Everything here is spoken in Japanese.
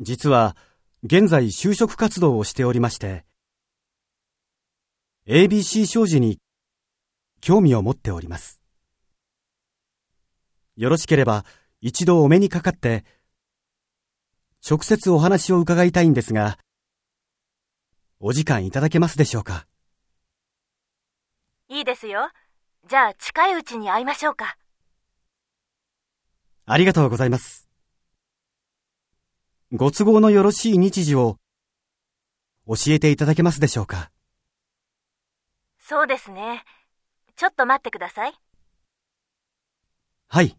実は、現在就職活動をしておりまして、ABC 商事に興味を持っております。よろしければ一度お目にかかって、直接お話を伺いたいんですが、お時間いただけますでしょうか？いいですよ。じゃあ近いうちに会いましょうか。ありがとうございます。ご都合のよろしい日時を教えていただけますでしょうか？そうですね。ちょっと待ってください。はい。